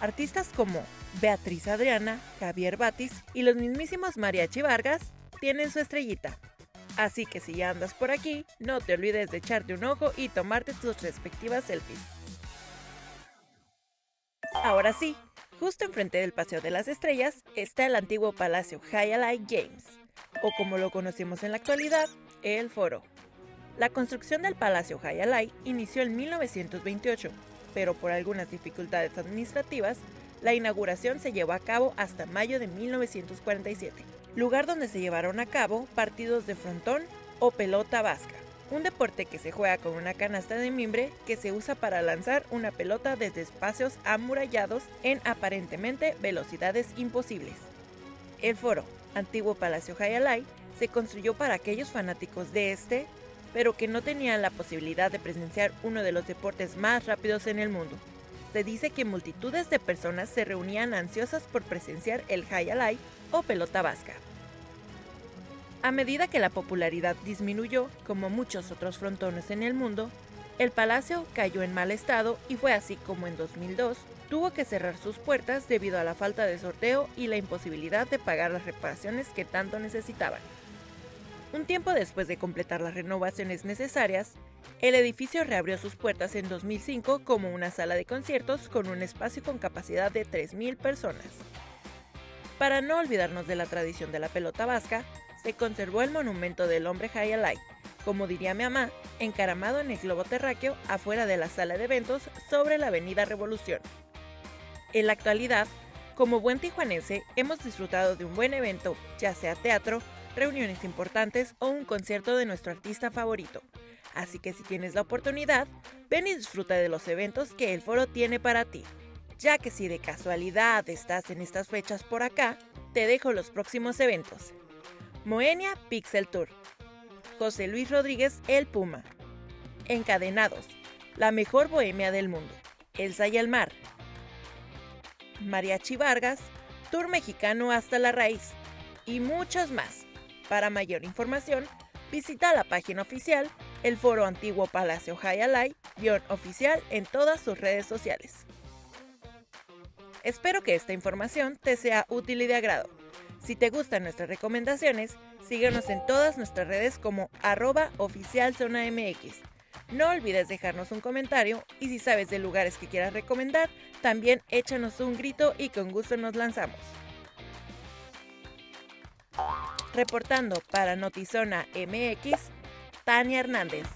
Artistas como Beatriz Adriana, Javier Batis y los mismísimos Mariachi Vargas tienen su estrellita. Así que si ya andas por aquí, no te olvides de echarte un ojo y tomarte tus respectivas selfies. Ahora sí, Justo enfrente del Paseo de las Estrellas está el antiguo Palacio Hayalai Games, o como lo conocemos en la actualidad, el Foro. La construcción del Palacio Hayalai inició en 1928, pero por algunas dificultades administrativas, la inauguración se llevó a cabo hasta mayo de 1947, lugar donde se llevaron a cabo partidos de frontón o pelota vasca un deporte que se juega con una canasta de mimbre que se usa para lanzar una pelota desde espacios amurallados en aparentemente velocidades imposibles. El foro, antiguo Palacio Hayalai, se construyó para aquellos fanáticos de este, pero que no tenían la posibilidad de presenciar uno de los deportes más rápidos en el mundo. Se dice que multitudes de personas se reunían ansiosas por presenciar el Hayalai o pelota vasca. A medida que la popularidad disminuyó, como muchos otros frontones en el mundo, el palacio cayó en mal estado y fue así como en 2002 tuvo que cerrar sus puertas debido a la falta de sorteo y la imposibilidad de pagar las reparaciones que tanto necesitaban. Un tiempo después de completar las renovaciones necesarias, el edificio reabrió sus puertas en 2005 como una sala de conciertos con un espacio con capacidad de 3.000 personas. Para no olvidarnos de la tradición de la pelota vasca, se conservó el monumento del hombre Hayalai, como diría mi mamá, encaramado en el globo terráqueo afuera de la sala de eventos sobre la avenida Revolución. En la actualidad, como buen tijuanense, hemos disfrutado de un buen evento, ya sea teatro, reuniones importantes o un concierto de nuestro artista favorito. Así que si tienes la oportunidad, ven y disfruta de los eventos que el foro tiene para ti. Ya que si de casualidad estás en estas fechas por acá, te dejo los próximos eventos. Moenia Pixel Tour. José Luis Rodríguez El Puma. Encadenados. La mejor bohemia del mundo. Elsa y el mar. Mariachi Vargas. Tour mexicano hasta la raíz. Y muchos más. Para mayor información, visita la página oficial, el foro antiguo Palacio Hayalai, guion oficial en todas sus redes sociales. Espero que esta información te sea útil y de agrado. Si te gustan nuestras recomendaciones, síguenos en todas nuestras redes como arroba oficial zona MX. No olvides dejarnos un comentario y si sabes de lugares que quieras recomendar, también échanos un grito y con gusto nos lanzamos. Reportando para Notizona MX, Tania Hernández.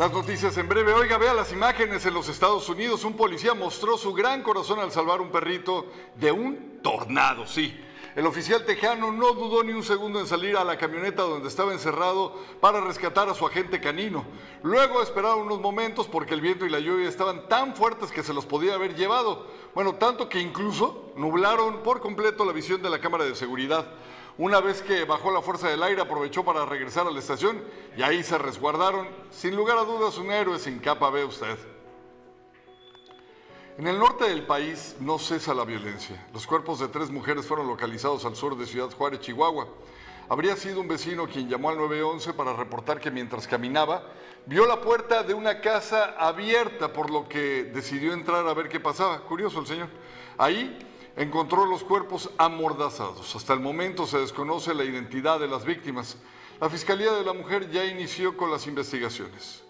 Las noticias en breve. Oiga, vea las imágenes en los Estados Unidos. Un policía mostró su gran corazón al salvar un perrito de un tornado, sí. El oficial tejano no dudó ni un segundo en salir a la camioneta donde estaba encerrado para rescatar a su agente canino. Luego esperaron unos momentos porque el viento y la lluvia estaban tan fuertes que se los podía haber llevado. Bueno, tanto que incluso nublaron por completo la visión de la cámara de seguridad. Una vez que bajó la fuerza del aire, aprovechó para regresar a la estación y ahí se resguardaron. Sin lugar a dudas, un héroe sin capa, ve usted. En el norte del país no cesa la violencia. Los cuerpos de tres mujeres fueron localizados al sur de Ciudad Juárez, Chihuahua. Habría sido un vecino quien llamó al 911 para reportar que mientras caminaba vio la puerta de una casa abierta, por lo que decidió entrar a ver qué pasaba. Curioso el señor. Ahí encontró los cuerpos amordazados. Hasta el momento se desconoce la identidad de las víctimas. La Fiscalía de la Mujer ya inició con las investigaciones.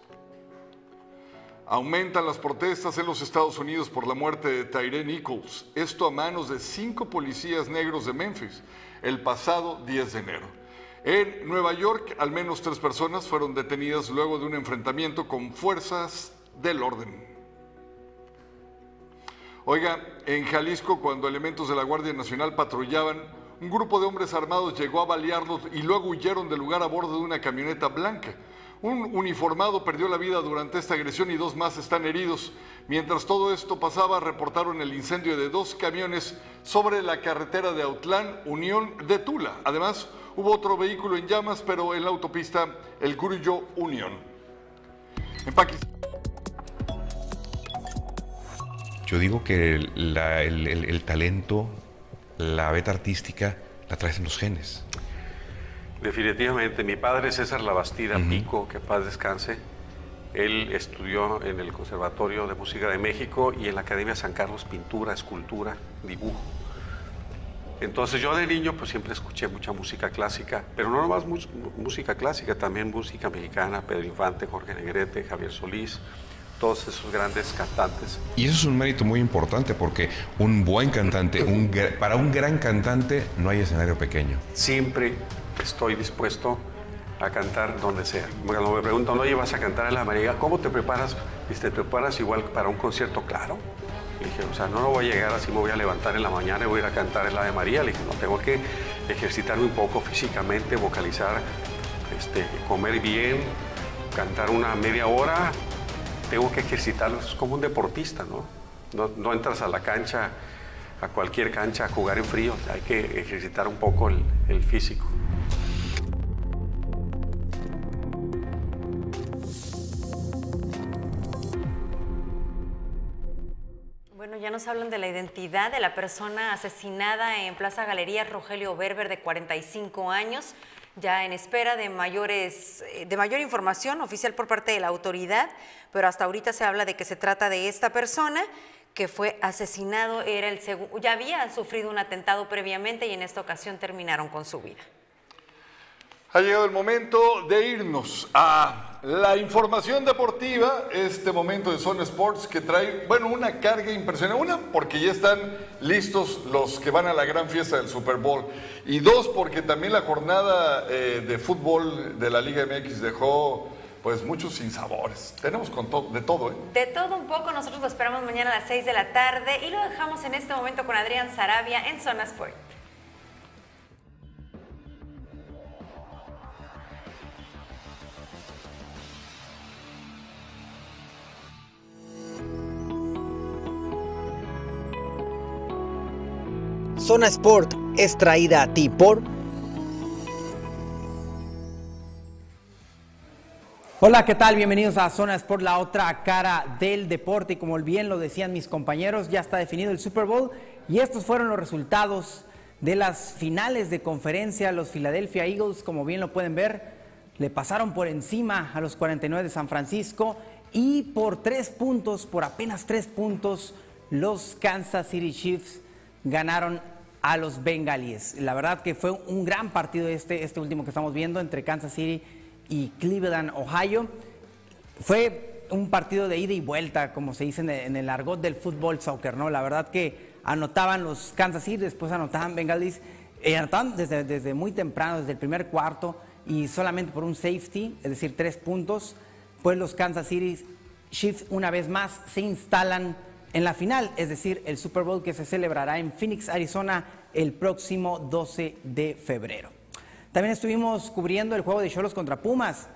Aumentan las protestas en los Estados Unidos por la muerte de Tyree Nichols, esto a manos de cinco policías negros de Memphis, el pasado 10 de enero. En Nueva York, al menos tres personas fueron detenidas luego de un enfrentamiento con fuerzas del orden. Oiga, en Jalisco, cuando elementos de la Guardia Nacional patrullaban, un grupo de hombres armados llegó a balearlos y luego huyeron del lugar a bordo de una camioneta blanca. Un uniformado perdió la vida durante esta agresión y dos más están heridos. Mientras todo esto pasaba, reportaron el incendio de dos camiones sobre la carretera de Autlán, Unión de Tula. Además, hubo otro vehículo en llamas, pero en la autopista El Curillo Unión. En. Yo digo que el, el talento, la beta artística, la traes en los genes. Definitivamente, mi padre César Labastida Pico, que paz descanse, él estudió en el Conservatorio de Música de México y en la Academia San Carlos pintura, escultura, dibujo. Entonces yo de niño pues siempre escuché mucha música clásica, pero no nomás música clásica, también música mexicana, Pedro Infante, Jorge Negrete, Javier Solís, todos esos grandes cantantes. Y eso es un mérito muy importante porque un buen cantante, un, para un gran cantante no hay escenario pequeño. Siempre estoy dispuesto a cantar donde sea. Cuando me preguntan, oye, vas a cantar en la María, ¿cómo te preparas? Y te preparas igual para un concierto, claro. Le dije, o sea, no, lo voy a llegar así, me voy a levantar en la mañana y voy a ir a cantar en la de María. Le dije, no, tengo que ejercitarme un poco físicamente, vocalizar, este, comer bien, cantar una media hora. Tengo que ejercitarlo, es como un deportista, ¿no? No, entras a la cancha, a cualquier cancha, a jugar en frío, hay que ejercitar un poco el físico. ya nos hablan de la identidad de la persona asesinada en Plaza Galería, Rogelio Berber, de 45 años, ya en espera de mayores, eh, de mayor información oficial por parte de la autoridad, pero hasta ahorita se habla de que se trata de esta persona que fue asesinado, era el ya había sufrido un atentado previamente y en esta ocasión terminaron con su vida. Ha llegado el momento de irnos a la información deportiva, este momento de Zona Sports que trae, bueno, una carga impresionante. Una, porque ya están listos los que van a la gran fiesta del Super Bowl. Y dos, porque también la jornada eh, de fútbol de la Liga MX dejó pues muchos sinsabores. Tenemos con de todo, ¿eh? De todo un poco, nosotros lo esperamos mañana a las 6 de la tarde y lo dejamos en este momento con Adrián Sarabia en Zona Sports. Zona Sport es traída a ti por... Hola, ¿qué tal? Bienvenidos a Zona Sport, la otra cara del deporte. Y como bien lo decían mis compañeros, ya está definido el Super Bowl y estos fueron los resultados de las finales de conferencia. Los Philadelphia Eagles, como bien lo pueden ver, le pasaron por encima a los 49 de San Francisco y por tres puntos, por apenas tres puntos, los Kansas City Chiefs ganaron a los bengalíes. La verdad que fue un gran partido este, este último que estamos viendo entre Kansas City y Cleveland, Ohio. Fue un partido de ida y vuelta, como se dice en el, argot del fútbol soccer, ¿no? La verdad que anotaban los Kansas City, después anotaban bengalíes, eh, anotaban desde, desde muy temprano, desde el primer cuarto, y solamente por un safety, es decir, tres puntos, pues los Kansas City Chiefs una vez más se instalan en la final, es decir, el Super Bowl que se celebrará en Phoenix, Arizona, el próximo 12 de febrero. También estuvimos cubriendo el juego de Cholos contra Pumas.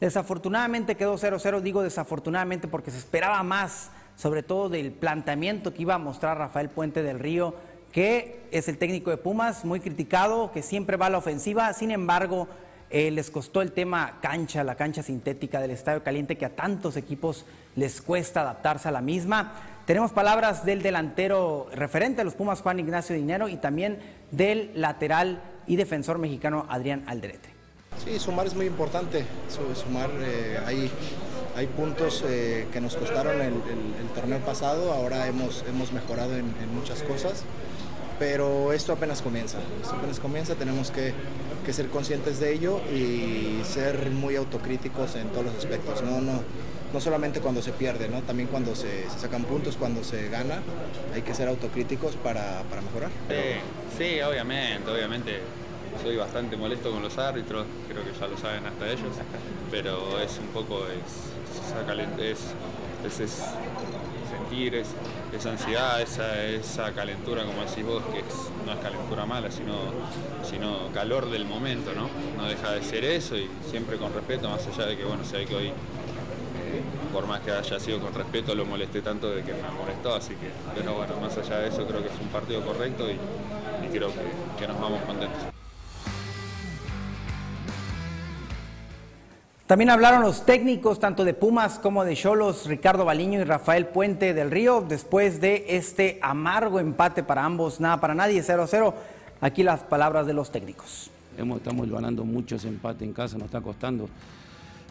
Desafortunadamente quedó 0-0, digo desafortunadamente porque se esperaba más, sobre todo del planteamiento que iba a mostrar Rafael Puente del Río, que es el técnico de Pumas, muy criticado, que siempre va a la ofensiva, sin embargo, eh, les costó el tema cancha, la cancha sintética del Estadio Caliente, que a tantos equipos les cuesta adaptarse a la misma. Tenemos palabras del delantero referente a los Pumas, Juan Ignacio Dinero, y también del lateral y defensor mexicano Adrián Alderete. Sí, sumar es muy importante. Sumar, eh, hay, puntos eh, que nos costaron el, torneo pasado, ahora hemos, hemos mejorado en, muchas cosas, pero esto apenas comienza. Esto apenas comienza, tenemos que, que, ser conscientes de ello y ser muy autocríticos en todos los aspectos. No, no, no solamente cuando se pierde, ¿no? también cuando se, sacan puntos, cuando se gana, hay que ser autocríticos para, mejorar. Sí, obviamente, obviamente. Soy bastante molesto con los árbitros, creo que ya lo saben hasta ellos, pero es un poco es, es, es sentir, es, esa ansiedad, esa, esa calentura, como decís vos, que no es calentura mala, sino, sino calor del momento, ¿no? No deja de ser eso y siempre con respeto, más allá de que, bueno, sé que hoy por más que haya sido con respeto, lo molesté tanto de que me molestó, así que, pero bueno, más allá de eso creo que es un partido correcto y, creo que, nos vamos contentos. También hablaron los técnicos tanto de Pumas como de Cholos, Ricardo Baliño y Rafael Puente del Río, después de este amargo empate para ambos, nada para nadie, 0-0. Aquí las palabras de los técnicos. estamos ganando muchos empates en casa, nos está costando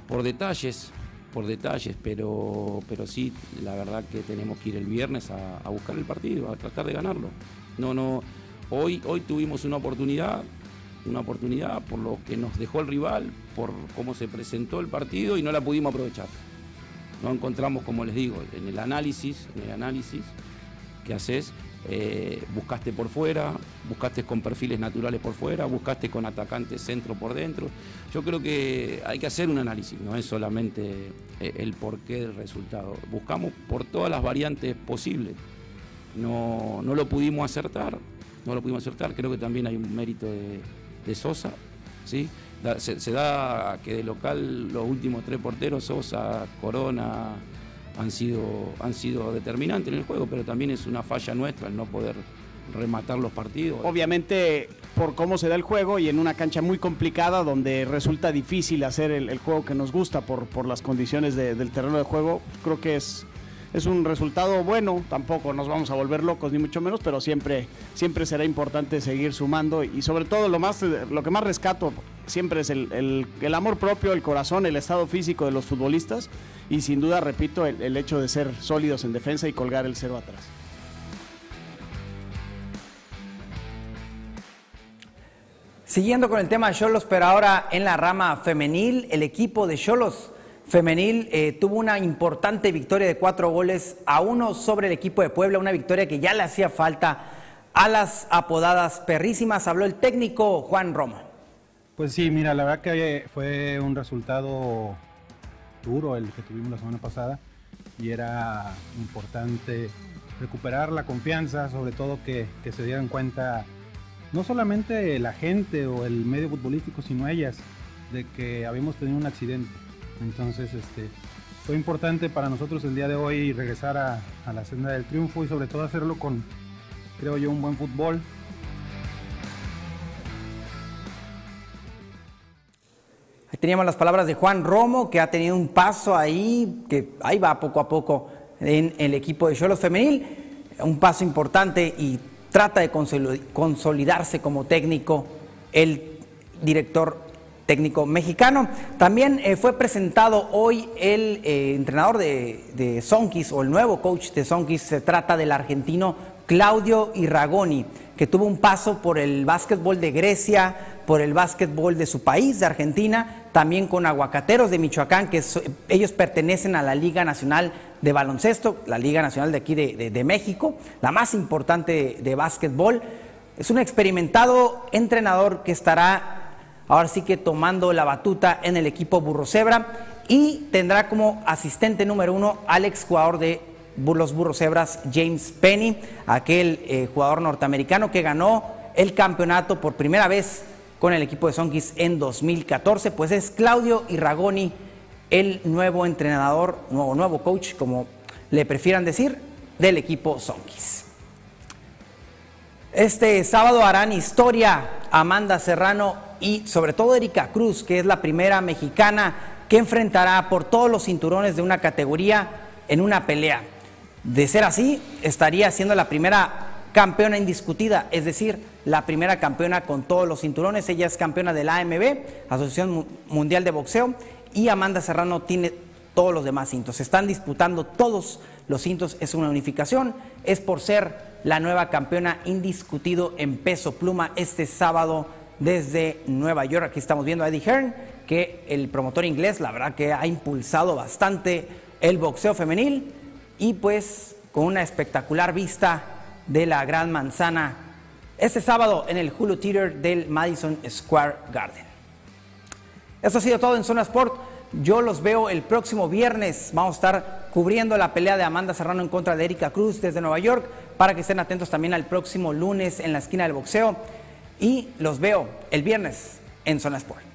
por detalles, por detalles, pero, pero sí, la verdad que tenemos que ir el viernes a, buscar el partido, a tratar de ganarlo. No, no, hoy, hoy tuvimos una oportunidad, una oportunidad por lo que nos dejó el rival, por cómo se presentó el partido y no la pudimos aprovechar. No encontramos, como les digo, en el análisis, en el análisis que haces, eh, buscaste por fuera, buscaste con perfiles naturales por fuera, buscaste con atacantes centro por dentro. Yo creo que hay que hacer un análisis, no es solamente eh, el porqué del resultado. Buscamos por todas las variantes posibles. No, no lo pudimos acertar, no lo pudimos acertar. Creo que también hay un mérito de, Sosa, ¿sí? se, se, da que de local los últimos tres porteros, Sosa, Corona, han sido, han sido determinantes en el juego, pero también es una falla nuestra el no poder rematar los partidos. Obviamente por cómo se da el juego y en una cancha muy complicada donde resulta difícil hacer el, juego que nos gusta por, las condiciones del terreno de juego, creo que es, es un resultado bueno, tampoco nos vamos a volver locos ni mucho menos, pero siempre, siempre será importante seguir sumando y sobre todo lo, más, lo que más rescato siempre es el, el amor propio, el corazón, el estado físico de los futbolistas y sin duda, repito, el, hecho de ser sólidos en defensa y colgar el cero atrás. Siguiendo con el tema de Cholos, pero ahora en la rama femenil, el equipo de Cholos femenil eh, tuvo una importante victoria de cuatro goles a uno sobre el equipo de Puebla, una victoria que ya le hacía falta a las apodadas perrísimas. Habló el técnico Juan Roma. Pues sí, mira, la verdad que fue un resultado duro el que tuvimos la semana pasada y era importante recuperar la confianza, sobre todo que, se dieran cuenta no solamente la gente o el medio futbolístico, sino ellas, de que habíamos tenido un accidente. Entonces, este, fue importante para nosotros el día de hoy regresar a, a la senda del triunfo y sobre todo hacerlo con, creo yo, un buen fútbol, Teníamos las palabras de Juan Romo, que ha tenido un paso ahí, que ahí va poco a poco en el equipo de Cholos Femenil, un paso importante y trata de consolidarse como técnico el director técnico mexicano. También eh, fue presentado hoy el eh, entrenador de, de Sonkis o el nuevo coach de Sonkis, se trata del argentino Claudio Irragoni, que tuvo un paso por el básquetbol de Grecia, por el básquetbol de su país, de Argentina, también con Aguacateros de Michoacán, que ellos pertenecen a la Liga Nacional de Baloncesto, la Liga Nacional de aquí de, México, la más importante de, básquetbol. Es un experimentado entrenador que estará ahora sí que tomando la batuta en el equipo Burro Cebra y tendrá como asistente número uno al exjugador de los Burros Hebras, James Penny, aquel eh, jugador norteamericano que ganó el campeonato por primera vez con el equipo de Sonkis en 2014, pues es Claudio Irragoni, el nuevo entrenador, nuevo, nuevo coach, como le prefieran decir, del equipo Sonkis. Este sábado harán historia Amanda Serrano y sobre todo Erika Cruz, que es la primera mexicana que enfrentará por todos los cinturones de una categoría en una pelea. De ser así, estaría siendo la primera campeona indiscutida, es decir, la primera campeona con todos los cinturones. Ella es campeona de la AMB, Asociación Mundial de Boxeo, y Amanda Serrano tiene todos los demás cintos. Están disputando todos los cintos, es una unificación, es por ser la nueva campeona indiscutido en peso pluma este sábado desde Nueva York. Aquí estamos viendo a Eddie Hearn, que el promotor inglés, la verdad que ha impulsado bastante el boxeo femenil y pues con una espectacular vista de la Gran Manzana este sábado en el Hulu Theater del Madison Square Garden. Esto ha sido todo en Zona Sport. Yo los veo el próximo viernes. Vamos a estar cubriendo la pelea de Amanda Serrano en contra de Erika Cruz desde Nueva York para que estén atentos también al próximo lunes en la esquina del boxeo. Y los veo el viernes en Zona Sport.